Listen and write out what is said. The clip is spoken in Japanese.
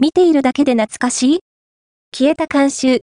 見ているだけで懐かしい。消えた慣習、